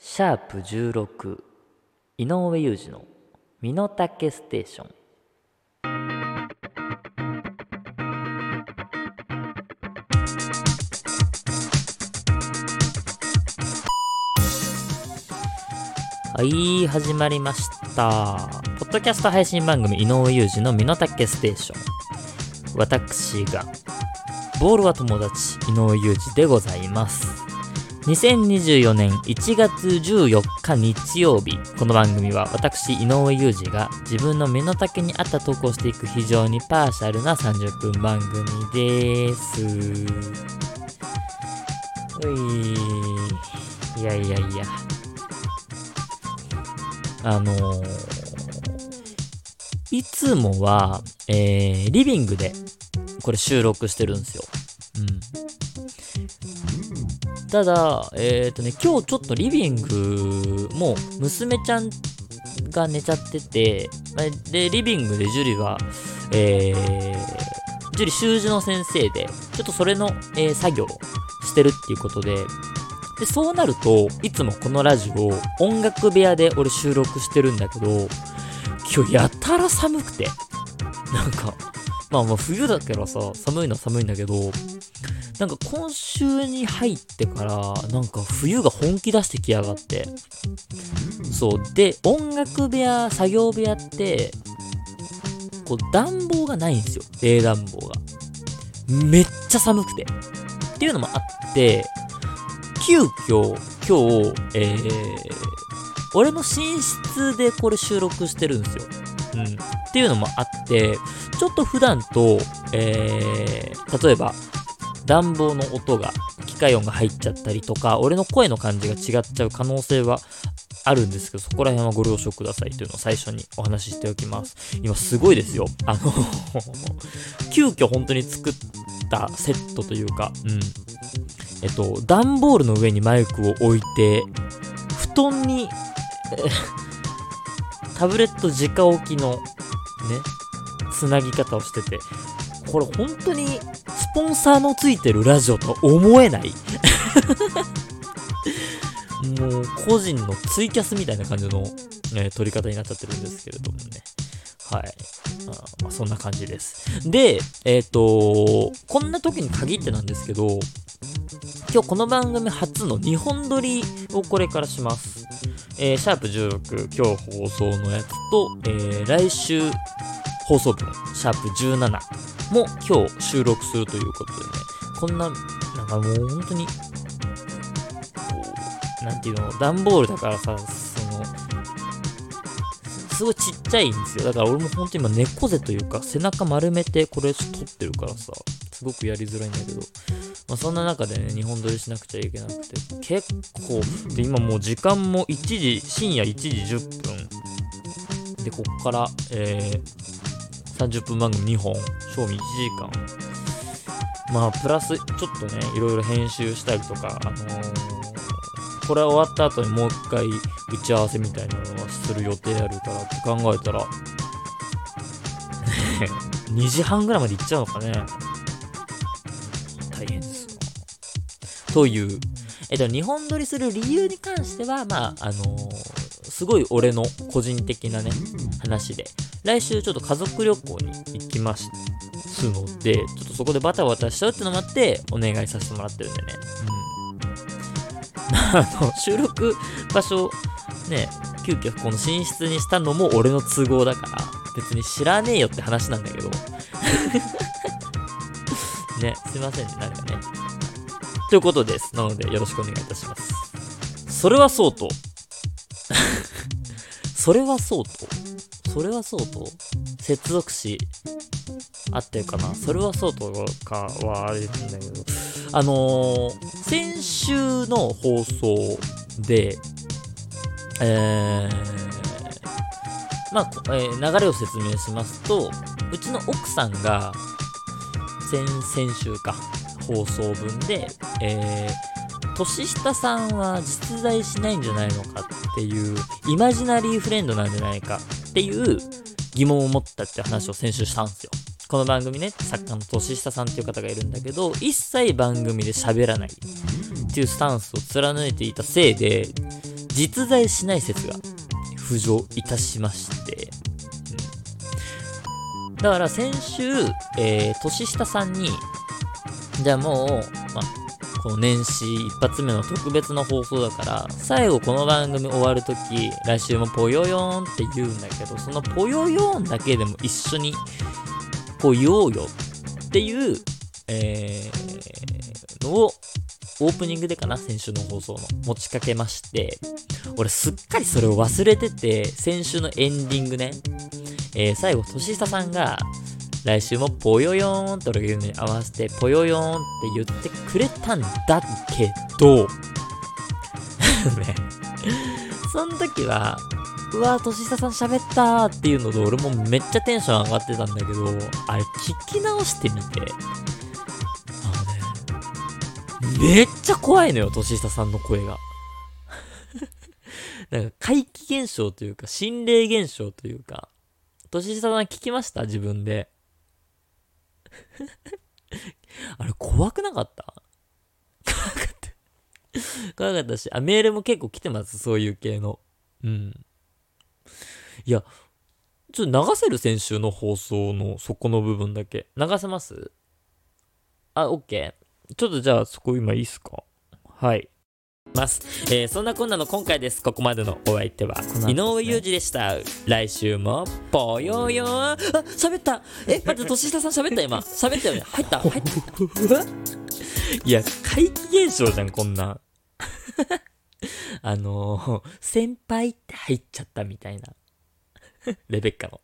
シャープ16井上裕二の身の丈ステーション。はい始まりました。ポッドキャスト配信番組井上裕二の身の丈ステーション。私がボールは友達井上裕二でございます。2024年1月14日日曜日この番組は私井上裕二が自分の身の丈に合った投稿していく非常にパーシャルな30分番組ですういいやいやいやあのーいつもは、えー、リビングでこれ収録してるんですよ。うん。ただ、えっ、ー、とね、今日ちょっとリビングも娘ちゃんが寝ちゃってて、で、リビングで樹里は、えー、樹里習字の先生で、ちょっとそれの、えー、作業をしてるっていうことで、で、そうなると、いつもこのラジオ、音楽部屋で俺収録してるんだけど、今日やたら寒くて。なんか、まあまあ冬だからさ、寒いのは寒いんだけど、なんか今週に入ってから、なんか冬が本気出してきやがって。そう。で、音楽部屋、作業部屋って、こう暖房がないんですよ。冷暖房が。めっちゃ寒くて。っていうのもあって、急遽、今日、えー、俺の寝室でこれ収録してるんですよ。うん。っていうのもあって、ちょっと普段と、えー、例えば、暖房の音が、機械音が入っちゃったりとか、俺の声の感じが違っちゃう可能性はあるんですけど、そこら辺はご了承くださいというのを最初にお話ししておきます。今すごいですよ。あの 急遽本当に作ったセットというか、うん。えっと、段ボールの上にマイクを置いて、布団に タブレット直置きのね、つなぎ方をしてて、これ本当にスポンサーのついてるラジオとは思えない。もう個人のツイキャスみたいな感じの、ね、撮り方になっちゃってるんですけれどもね。はい。あまあ、そんな感じです。で、えっ、ー、とこんな時に限ってなんですけど、今日この番組初の2本撮りをこれからします。えー、シャープ16今日放送のやつと、えー、来週放送分、シャープ17も今日収録するということでね、こんな、なんかもう本当に、こう、なんていうの、段ボールだからさ、その、すごいちっちゃいんですよ。だから俺も本当に今猫背というか、背中丸めてこれ撮ってるからさ、すごくやりづらいんだけど、まあ、そんな中でね、日本撮りしなくちゃいけなくて、結構、で、今もう時間も1時、深夜1時10分。で、こっから、えー、30分番組2本、賞味1時間。まあ、プラス、ちょっとね、いろいろ編集したりとか、あのー、これ終わった後にもう一回打ち合わせみたいなのはする予定あるからって考えたら、2時半ぐらいまで行っちゃうのかね。大変ですという、えっと、日本撮りする理由に関しては、まあ、あのー、すごい俺の個人的なね、話で、来週ちょっと家族旅行に行きますので、ちょっとそこでバタバタしちゃうってのもあって、お願いさせてもらってるんでね。うん。あの、収録場所、ね、急遽この寝室にしたのも俺の都合だから、別に知らねえよって話なんだけど。ね、すいませんね、なんかね。ということです。なので、よろしくお願いいたします。それはそうと。それはそうと。それはそうと。接続詞、合ってるかな？それはそうとかはあれなんだけど。あのー、先週の放送で、えー、まあ、えー、流れを説明しますと、うちの奥さんが、先々週か、放送分で、えー、年下さんは実在しないんじゃないのかっていう、イマジナリーフレンドなんじゃないかっていう疑問を持ったって話を先週したんですよ。この番組ね、作家の年下さんっていう方がいるんだけど、一切番組で喋らないっていうスタンスを貫いていたせいで、実在しない説が浮上いたしまして、だから先週、えー、年下さんに、じゃあもう、ま、この年始一発目の特別の放送だから、最後この番組終わるとき、来週もぽよよーんって言うんだけど、そのぽよよーんだけでも一緒に、こう言おうよっていう、えー、のを、オープニングでかな先週の放送の持ちかけまして、俺すっかりそれを忘れてて、先週のエンディングね、えー、最後、年下さんが、来週もぽよよーんって俺が言うのに合わせて、ぽよよーんって言ってくれたんだけど、ね、その時は、うわ、年下さん喋ったーっていうので、俺もめっちゃテンション上がってたんだけど、あれ聞き直してみて、あのね、めっちゃ怖いのよ、年下さんの声が。なんか怪奇現象というか、心霊現象というか、年下さん聞きました？自分で。あれ、怖くなかった？怖かった。怖かったし、あ、メールも結構来てます、そういう系の。うん。いや、ちょっと流せる先週の放送のそこの部分だけ。流せます？あ、OK。ちょっとじゃあそこ今いいっすか？はい。ます。えーそんなこんなの今回です。ここまでのお相手は、井上裕二でした。来週も、ぽよよ。あ、喋ったえ、待って、年下さん喋った？今。喋ったよね。入った入った。いや、怪奇現象じゃん、こんなん。あのー、先輩って入っちゃったみたいな。レベッカの。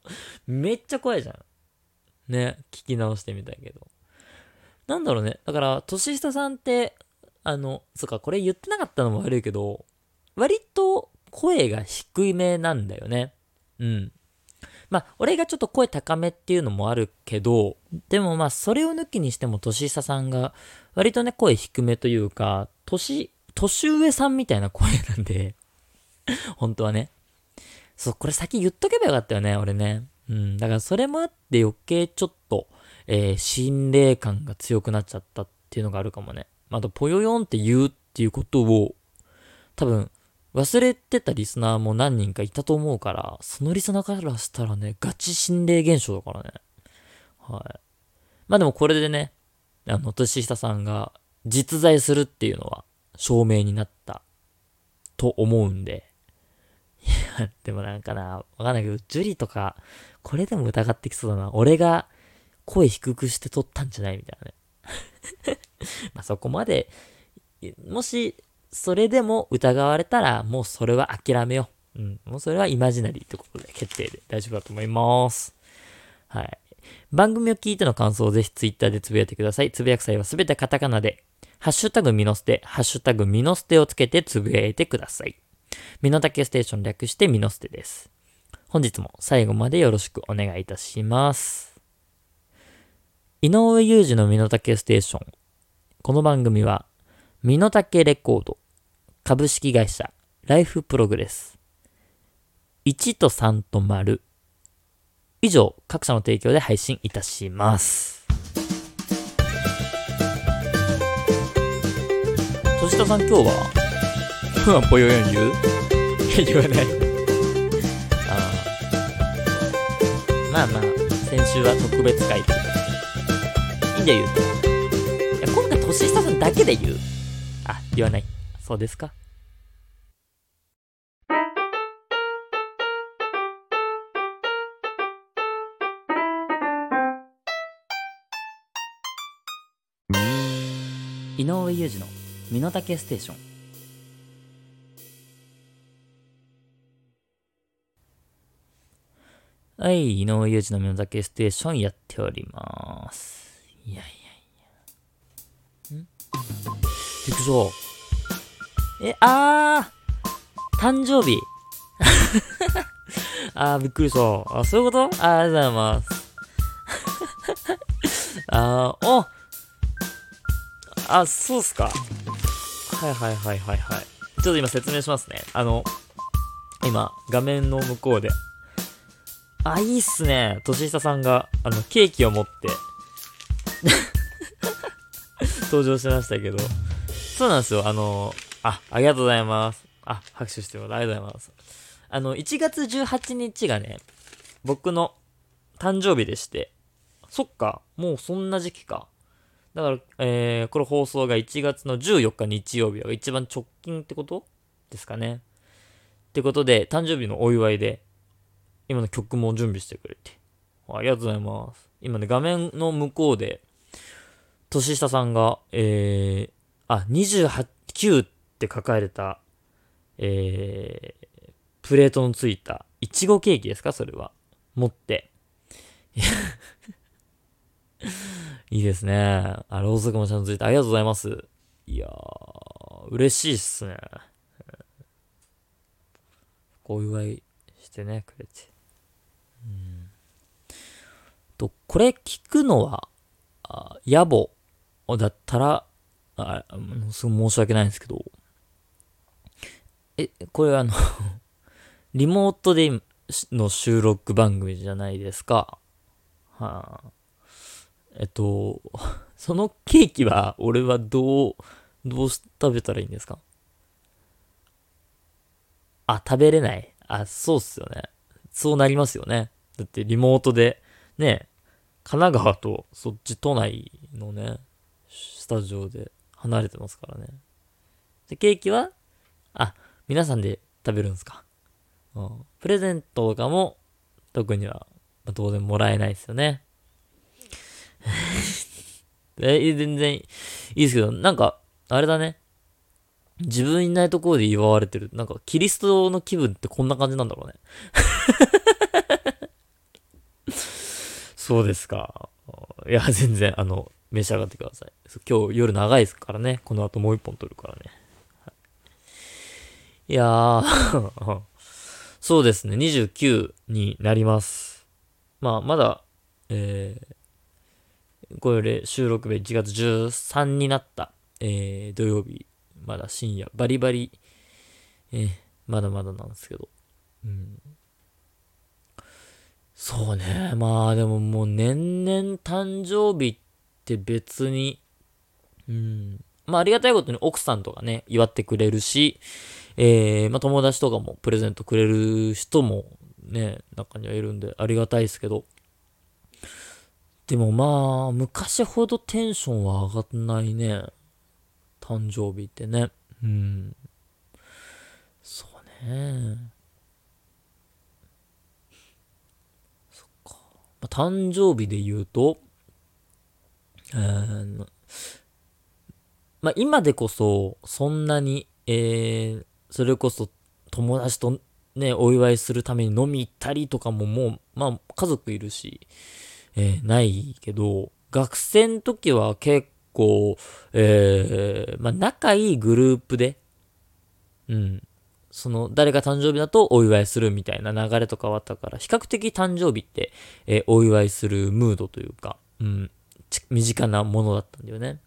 めっちゃ怖いじゃん。ね、聞き直してみたけど。なんだろうね。だから、年下さんって、あの、そっか、これ言ってなかったのも悪いけど、割と声が低いめなんだよね。うん。まあ、俺がちょっと声高めっていうのもあるけど、でもまあ、それを抜きにしても、年下さんが、割とね、声低めというか、年、年上さんみたいな声なんで、本当はね。そう、これ先言っとけばよかったよね、俺ね。うん、だからそれもあって余計ちょっと、えー心霊感が強くなっちゃったっていうのがあるかもね。あと、ぽよよんって言うっていうことを、多分、忘れてたリスナーも何人かいたと思うから、そのリスナーからしたらね、ガチ心霊現象だからね。はい。まあでもこれでね、あの、年下さんが実在するっていうのは証明になったと思うんで。いや、でもなんかな、わかんないけど、ジュリとか、これでも疑ってきそうだな。俺が声低くして撮ったんじゃないみたいなね。まあそこまで、もし、それでも疑われたら、もうそれは諦めよう。うん。もうそれはイマジナリーってことで決定で大丈夫だと思います。はい。番組を聞いての感想をぜひツイッターでつぶやいてください。つぶやく際はすべてカタカナで、ハッシュタグミノステ、ハッシュタグミノステをつけてつぶやいてください。ミノタケステーション略してミノステです。本日も最後までよろしくお願いいたします。井上裕二のミノタケステーション。この番組は、ミノタケレコード、株式会社、ライフプログレス、1と3と丸、以上、各社の提供で配信いたします。年下さん今日は、ふ わぽよよん言う？言わない。あーまあまあ、先週は特別会ということでいいんだよ、言うと。いや、今回年下さんだけで言う。あ、言わない。そうですか。井上裕二の身の丈ステーション。はい、井上裕二の身の丈ステーションやっております。いやいやいや。ん？びっくりした。え、あー誕生日 あー、びっくりした。あ、そういうこと？あありがとうございます。あー、おあ、そうっすか。はいはいはいはいはい。ちょっと今説明しますね。あの、今、画面の向こうで。あ、いいっすね。年下さんが、あの、ケーキを持って、登場しましたけど。そうなんですよ。あの、あ、ありがとうございます。あ、拍手してもらありがとうございます。あの、1月18日がね、僕の誕生日でして、そっか、もうそんな時期か。だから、えー、これ放送が1月の14日日曜日が一番直近ってこと？ですかね。ってことで、誕生日のお祝いで、今の曲も準備してくれて。ありがとうございます。今ね、画面の向こうで、年下さんが、えー、あ、28、9って書かれた、えー、プレートのついた、いちごケーキですか？それは。持って。いいですね。あ、ろうそくもちゃんとついてありがとうございます。いやー、嬉しいっすね。お祝いしてね、くれて。うん。と、これ聞くのは、あ野暮だったら、あ、すごい申し訳ないんですけど、え、これあの リモートでの収録番組じゃないですか。はあ、えっと、そのケーキは、俺はどう、どうし食べたらいいんですか？あ、食べれないあ、そうっすよね。そうなりますよね。だってリモートで、ね、神奈川とそっち都内のね、スタジオで離れてますからね。で、ケーキはあ、皆さんで食べるんですか。うん。プレゼントとかも特には、まあ、当然もらえないですよね。え、全然いいですけど、なんか、あれだね。自分いないところで祝われてる。なんか、キリストの気分ってこんな感じなんだろうね。そうですか。いや、全然、あの、召し上がってください。今日夜長いですからね。この後もう一本撮るからね。いやー そうですね。29になります。まあ、まだ、えー、これ収録日1月13になった、えー、土曜日、まだ深夜、バリバリ、えー、まだまだなんですけど。うん。そうね。まあでももう年々誕生日って別に、うん。まあありがたいことに奥さんとかね、祝ってくれるし、えー、まあ友達とかもプレゼントくれる人もね、中にはいるんでありがたいですけど、でもまあ、昔ほどテンションは上がんないね。誕生日ってね。うん。そうね。そっか。まあ、誕生日で言うと、えー、まあ今でこそ、そんなに、えー、それこそ友達とね、お祝いするために飲み行ったりとかももう、まあ家族いるし、えー、ないけど、学生の時は結構、えー、まあ仲いいグループで、うん、その、誰が誕生日だとお祝いするみたいな流れとかはあったから、比較的誕生日って、えー、お祝いするムードというか、うん、身近なものだったんだよね。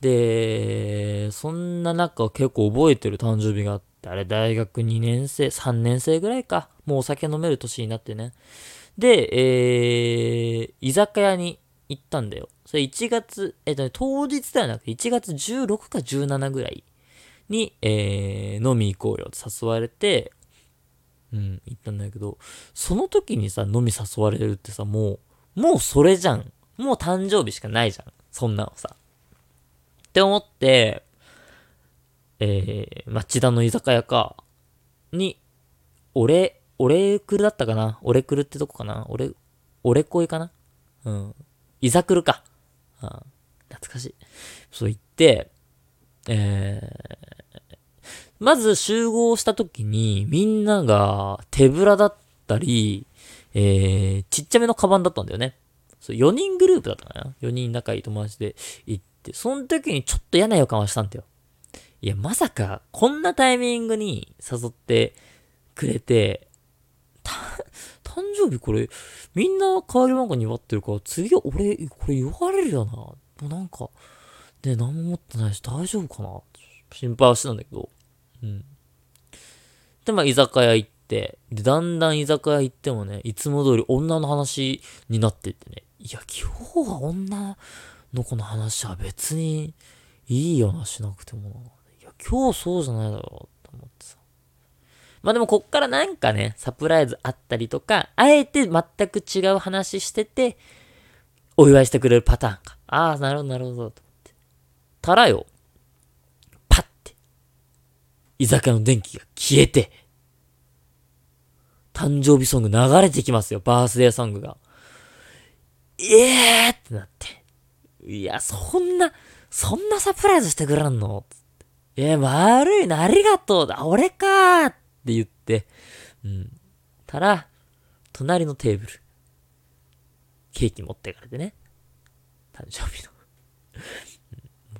で、そんな中結構覚えてる誕生日があって、あれ大学2年生、3年生ぐらいか。もうお酒飲める年になってね。で、えー、居酒屋に行ったんだよ。それ1月、えっ、とね、当日ではなくて1月16か17ぐらいに、えー、飲み行こうよって誘われて、うん、行ったんだけど、その時にさ、飲み誘われるってさ、もう、もうそれじゃん。もう誕生日しかないじゃん。そんなのさ。って思って、えー、町田の居酒屋か、に、俺、俺来るだったかな？俺来るってとこかな？俺、俺恋かな？うん。いざ来るか。うん。懐かしい。そう言って、えー、まず集合した時に、みんなが手ぶらだったり、えー、ちっちゃめのカバンだったんだよね。そう、4人グループだったかな ?4 人仲いい友達で行って、その時にちょっと嫌な予感はしたんだよ。いや、まさか、こんなタイミングに誘ってくれて、誕生日これ、みんな帰り漫画に祝ってるから、次は俺、これ言われるよな。もうなんか、ね、何も持ってないし大丈夫かな？心配はしてたんだけど。うん。で、まあ、居酒屋行って、で、だんだん居酒屋行ってもね、いつも通り女の話になってってね、いや、今日は女の子の話は別にいいよな、しなくても。いや、今日そうじゃないだろう。と思ってさ。まあでもこっからなんかね、サプライズあったりとか、あえて全く違う話してて、お祝いしてくれるパターンか。ああ、なるほど、なるほど、と思って。たらよ、パッて、居酒屋の電気が消えて、誕生日ソング流れてきますよ、バースデーソングが。ええーってなって。いや、そんな、そんなサプライズしてくれんの？えー、悪いな、ありがとうだ、俺かーって言って、うん。たら、隣のテーブル、ケーキ持ってかれてね。誕生日の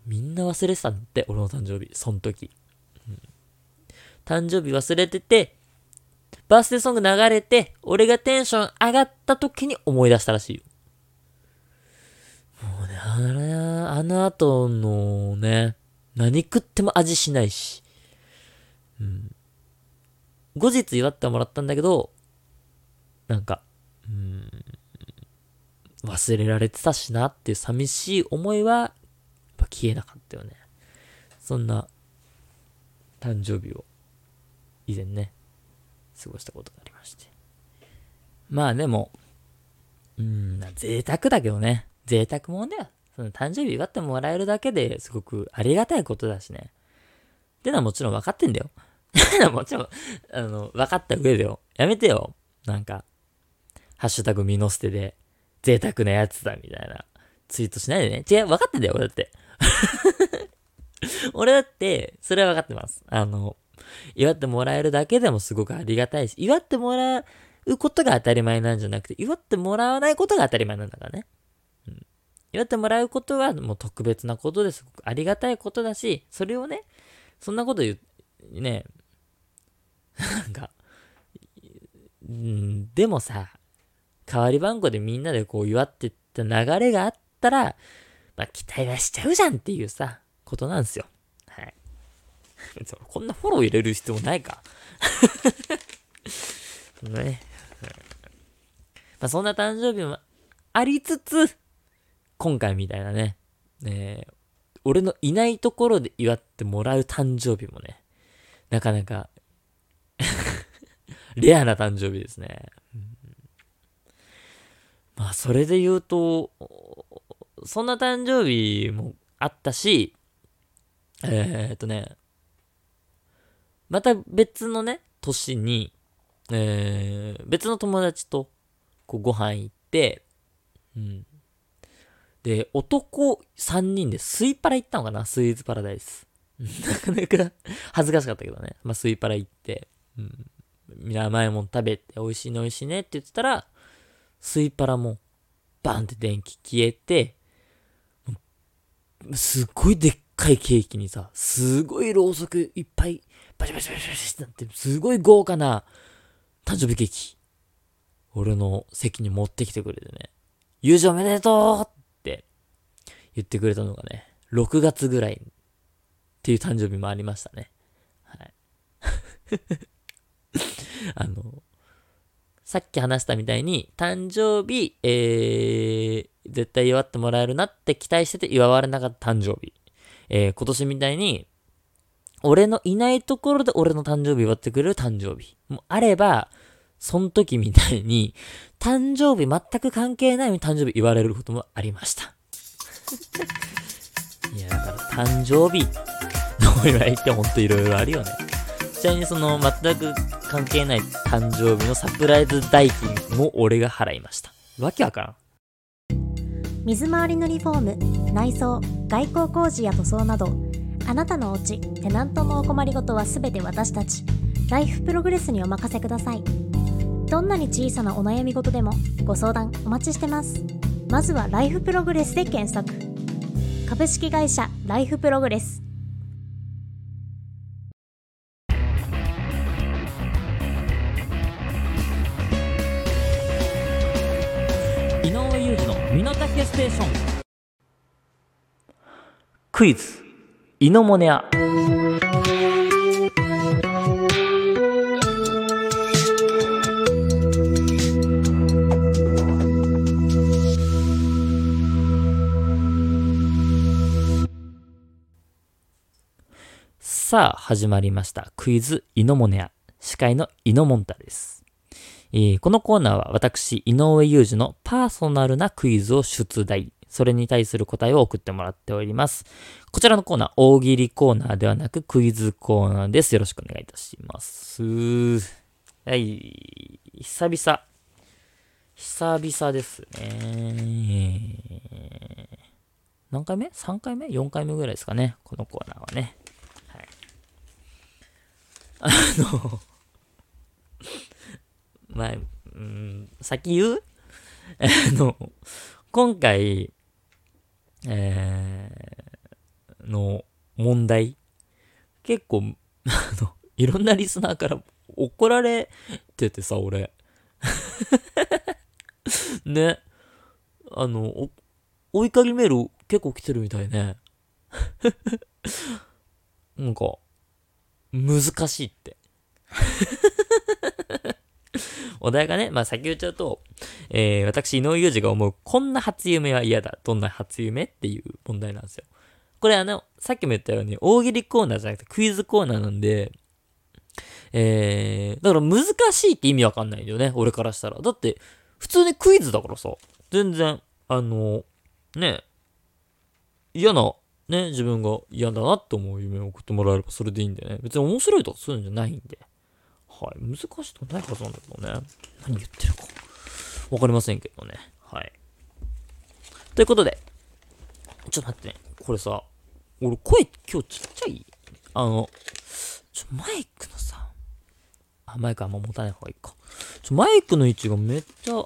みんな忘れてたんだって、俺の誕生日、そん時。うん、誕生日忘れてて、バースデーソング流れて、俺がテンション上がった時に思い出したらしいよ。あれ、あの後のね、何食っても味しないし。うん。後日祝ってもらったんだけど、なんか、うん、忘れられてたしなっていう寂しい思いは、やっぱ消えなかったよね。そんな、誕生日を、以前ね、過ごしたことがありまして。まあでも、うん、贅沢だけどね。贅沢もんだよ。その誕生日祝ってもらえるだけですごくありがたいことだしね。ってのはもちろん分かってんだよ。もちろん、あの、分かった上でよ。やめてよ。なんか、ハッシュタグミノステで、贅沢なやつだみたいなツイートしないでね。違う、分かってんだよ、俺だって。俺だって、それは分かってます。あの、祝ってもらえるだけでもすごくありがたいし、祝ってもらうことが当たり前なんじゃなくて、祝ってもらわないことが当たり前なんだからね。祝ってもらうことはもう特別なことですごくありがたいことだし、それをね、そんなこと言う、ね、なんか、ん、でもさ、代わり番号でみんなでこう祝ってった流れがあったら、まあ期待はしちゃうじゃんっていうさ、ことなんですよ。はい。こんなフォロー入れる必要ないか。ね。まあそんな誕生日もありつつ、今回みたいなね、えー、俺のいないところで祝ってもらう誕生日もね、なかなか レアな誕生日ですね。うん、まあ、それで言うと、そんな誕生日もあったし、えー、っとね、また別のね、年に、えー、別の友達とこうご飯行って、うん。で、男3人でスイパラ行ったのかなスイーツパラダイス。なかなか恥ずかしかったけどね。まあ、スイパラ行って、うん。みんな甘いもん食べて美味しいね美味しいねって言ってたら、スイパラもバンって電気消えて、すっごいでっかいケーキにさ、すごいろうそくいっぱいバシバシバシバシってなって、すごい豪華な誕生日ケーキ。俺の席に持ってきてくれてね。友情おめでとう言ってくれたのがね、6月ぐらいっていう誕生日もありましたね。はい。あの、さっき話したみたいに、誕生日、えー、絶対祝ってもらえるなって期待してて祝われなかった誕生日。えー、今年みたいに、俺のいないところで俺の誕生日祝ってくれる誕生日もあれば、その時みたいに、誕生日全く関係ないのに誕生日言われることもありました。いや、だから誕生日のお祝いってほんといろいろあるよね。ちなみにその全く関係ない誕生日のサプライズ代金も俺が払いました。わけわからん。水回りのリフォーム、内装、外交工事や塗装など、あなたのお家、テナントのお困りごとはすべて私たち、ライフプログレスにお任せください。どんなに小さなお悩み事でもご相談お待ちしてます。まずはライフプログレスで検索。株式会社ライフプログレス。井上裕二の身の丈ステーション。クイズ。イノモネア。さあ、始まりました。クイズ、イノモネア。司会のイノモンタです。えーこのコーナーは私、井上裕二のパーソナルなクイズを出題。それに対する答えを送ってもらっております。こちらのコーナー、大喜利コーナーではなくクイズコーナーです。よろしくお願いいたします。はい、久々。久々ですね。何回目 ?3 回目 ?4 回目ぐらいですかね。このコーナーはね。あの、まあ、うん、先言う？あの、今回、えー、の問題、結構、あの、いろんなリスナーから怒られててさ、俺。ね。あの、お、お怒りメール結構来てるみたいね。なんか、難しいって。お題がね、まあ先言っちゃうと、えー、私、井上裕二が思う、こんな初夢は嫌だ。どんな初夢っていう問題なんですよ。これあの、さっきも言ったように、大喜利コーナーじゃなくてクイズコーナーなんで、えー、だから難しいって意味わかんないんだよね、俺からしたら。だって、普通にクイズだからさ、全然、あの、ね、嫌な、ね、自分が嫌だなって思う夢を送ってもらえればそれでいいんでね。別に面白いとかそういうんじゃないんで。はい。難しくないはずなんだけどね。何言ってるか。わかりませんけどね。はい。ということで、ちょっと待ってね。これさ、俺声今日ちっちゃい？あの、ちょ、マイクのさ、あ、マイクあんま持たない方がいいか。ちょ、マイクの位置がめっちゃ、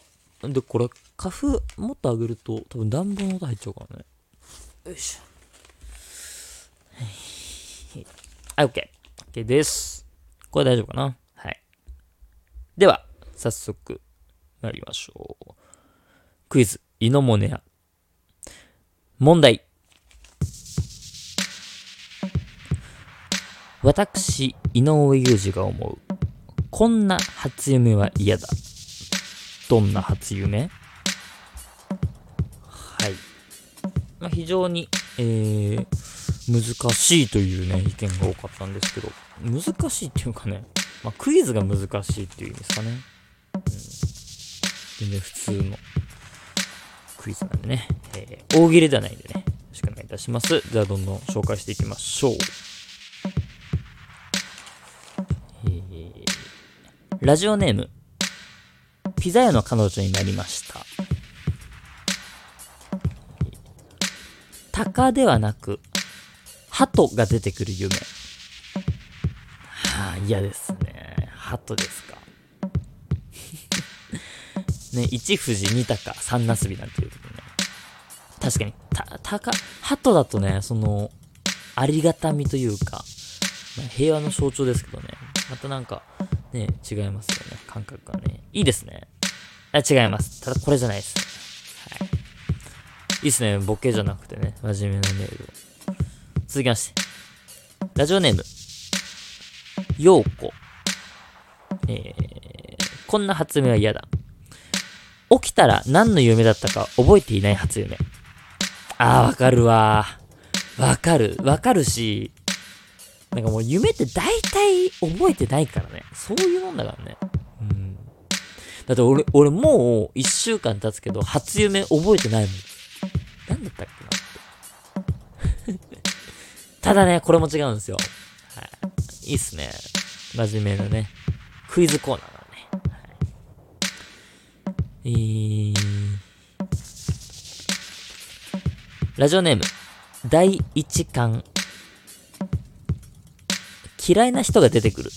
で、これ、花粉もっと上げると、多分暖房の音入っちゃうからね。よいしょ。はい、OK。OK です。これ大丈夫かな？はい。では、早速、参りましょう。クイズ、イノモネア。問題。私、井上裕二が思う。こんな初夢は嫌だ。どんな初夢？はい。まあ、非常に、えー、難しいというね、意見が多かったんですけど、難しいっていうかね、まあ、クイズが難しいっていう意味ですかね。うん、全然普通のクイズなんでね、えー、大喜利ではないんでね、よろしくお願いいたします。じゃあ、どんどん紹介していきましょう。えー、ラジオネーム、ピザ屋の彼女になりました。鷹ではなく、鳩が出てくる夢。はあ、嫌ですね。鳩ですか。ね、一富士、二鷹、三なすびなんていうことね。確かに、た、鷹、鳩だとね、その、ありがたみというか、まあ平和の象徴ですけどね。またなんか、ね、違いますよね。感覚がね。いいですね。あ、違います。ただこれじゃないです。はい。いいっすね。ボケじゃなくてね。真面目なメールを。続きまして。ラジオネーム。ようこ。えー、こんな初夢は嫌だ。起きたら何の夢だったか覚えていない初夢。あー、わかるわ。わかる。わかるし、なんかもう夢って大体覚えてないからね。そういうもんだからね。うん。だって俺、俺もう一週間経つけど、初夢覚えてないも。んただね、これも違うんですよ。はい。いいっすね。真面目なね。クイズコーナーだね。はい。えー。ラジオネーム。第一巻。嫌いな人が出てくる。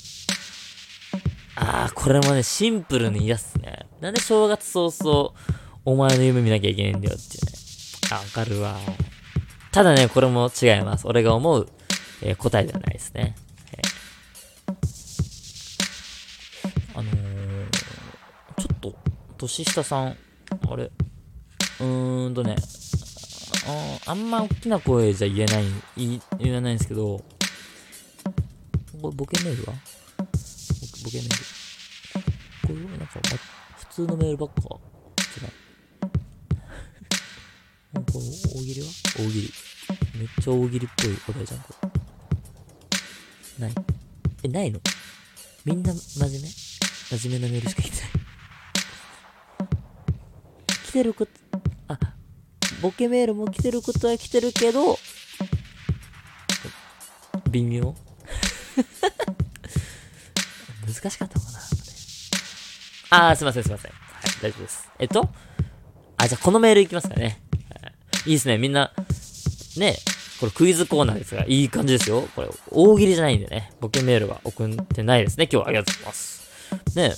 あー、これもね、シンプルに嫌っすね。なんで正月早々、お前の夢見なきゃいけないんだよっていうね。あ、わかるわ。ただね、これも違います。俺が思う、えー答えではないですね。えーあのー、ちょっと、年下さん、あれ、うーんとね、ああんま大きな声じゃ言えない、言言えないんですけど、これボケメールは？ボケメール。これなんか、ま、普通のメールばっか違 う。なんか大喜利は？大喜利。めっちゃ大喜利っぽいお題じゃん、これ。ない。え、ないの？みんな真面目？真面目なメールしか来てない。来てること、あ、ボケメールも来てることは来てるけど、微妙？難しかったかなあー、すいません、すいません。はい、大丈夫です。えっと、あ、じゃあこのメールいきますかね。はいいいですね、みんな、ね、これクイズコーナーですが、いい感じですよ。これ、大喜利じゃないんでね、ボケメールは送ってないですね。今日はありがとうございます。ね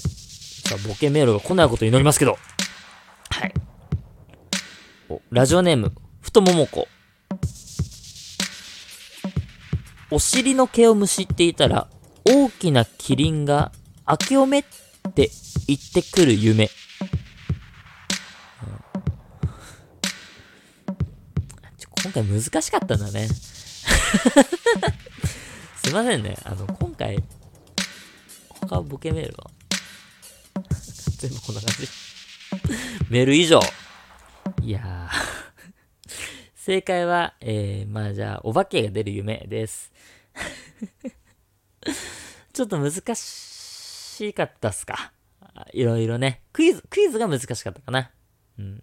さあ、ボケメールが来ないこと祈りますけど。はい。お、ラジオネーム、ふとももこ。お尻の毛をむしっていたら、大きなキリンが、明けおめって言ってくる夢。今回難しかったんだね。すいませんね。あの、今回、他ボケメールは？全部こんな感じ。メール以上。いやー。正解は、えー、まあじゃあ、お化けが出る夢です。ちょっと難しかったっすか？いろいろね。クイズ、クイズが難しかったかな。うん。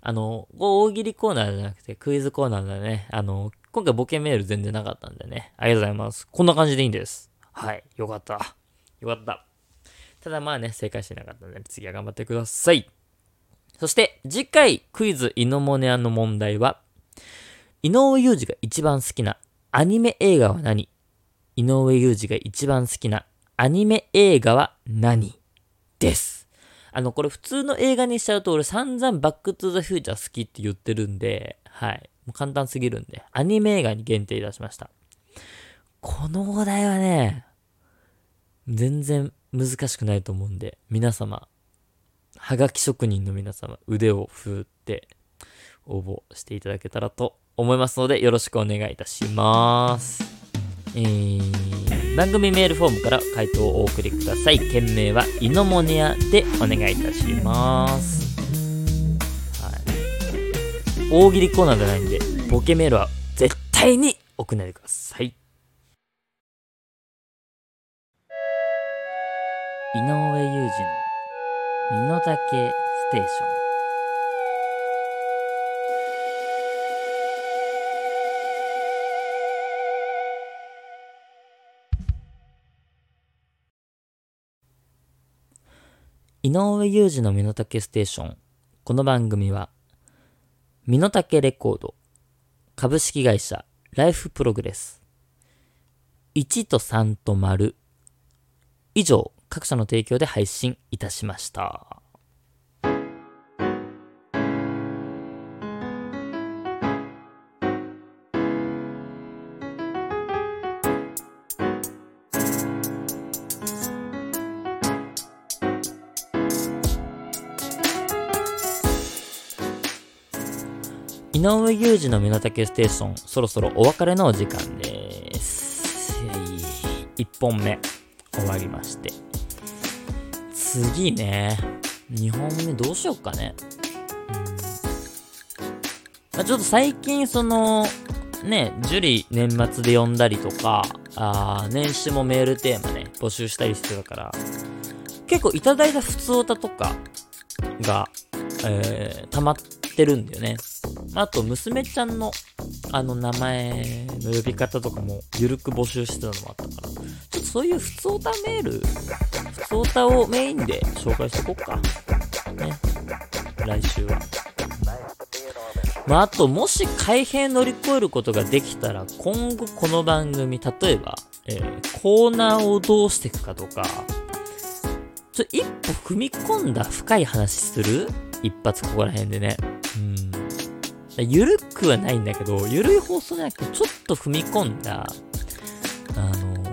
あの、大喜利コーナーじゃなくてクイズコーナーだね。あの、今回ボケメール全然なかったんでね。ありがとうございます。こんな感じでいいんです。はい。よかった。よかった。ただまあね、正解してなかったので、次は頑張ってください。そして、次回クイズイノモネアの問題は、井上裕二が一番好きなアニメ映画は何？井上裕二が一番好きなアニメ映画は何？です。あの、これ普通の映画にしちゃうと俺散々バックトゥザフューチャー好きって言ってるんで、はい。もう簡単すぎるんで、アニメ映画に限定いたしました。このお題はね、全然難しくないと思うんで、皆様、はがき職人の皆様、腕を振って応募していただけたらと思いますので、よろしくお願いいたします。えー、番組メールフォームから回答をお送りください。件名は、イノモネアでお願いいたします。はい。大喜利コーナーじゃないんで、ボケメールは絶対に送らないでください。井上裕二の身の丈ステーション。井上裕二の身の丈ステーション。この番組は、身の丈レコード、株式会社、ライフプログレス、1と3と丸、以上、各社の提供で配信いたしました。上裕二の身の丈ステーション、そろそろお別れのお時間です。1本目、終わりまして。次ね、2本目どうしようかね。まあ、ちょっと最近その、ね、樹里年末で読んだりとか、あ年始もメールテーマね、募集したりしてたから、結構いただいた普通歌とかが、えー、溜まってるんだよね。あと、娘ちゃんの、あの、名前の呼び方とかも、ゆるく募集してたのもあったから、ちょっとそういう普通歌メール、普通歌をメインで紹介していこうか。ね。来週は。まあ、あと、もし改変乗り越えることができたら、今後この番組、例えば、えーコーナーをどうしていくかとか、ちょ、一歩踏み込んだ深い話する？一発ここら辺でね。うん。ゆるくはないんだけど、ゆるい放送じゃなくて、ちょっと踏み込んだ、あのー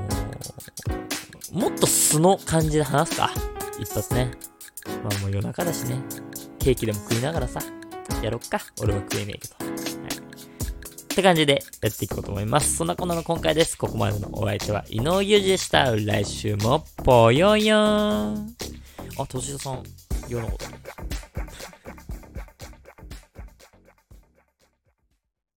もっと素の感じで話すか。一発ね。まあもう夜中だしね。ケーキでも食いながらさ、やろっか。俺は食えねえけど。はい。って感じでやっていこうと思います。そんなこんなの今回です。ここまでのお相手は井上裕二でした。来週もぽよよーん。あ、としさん、言わなかった。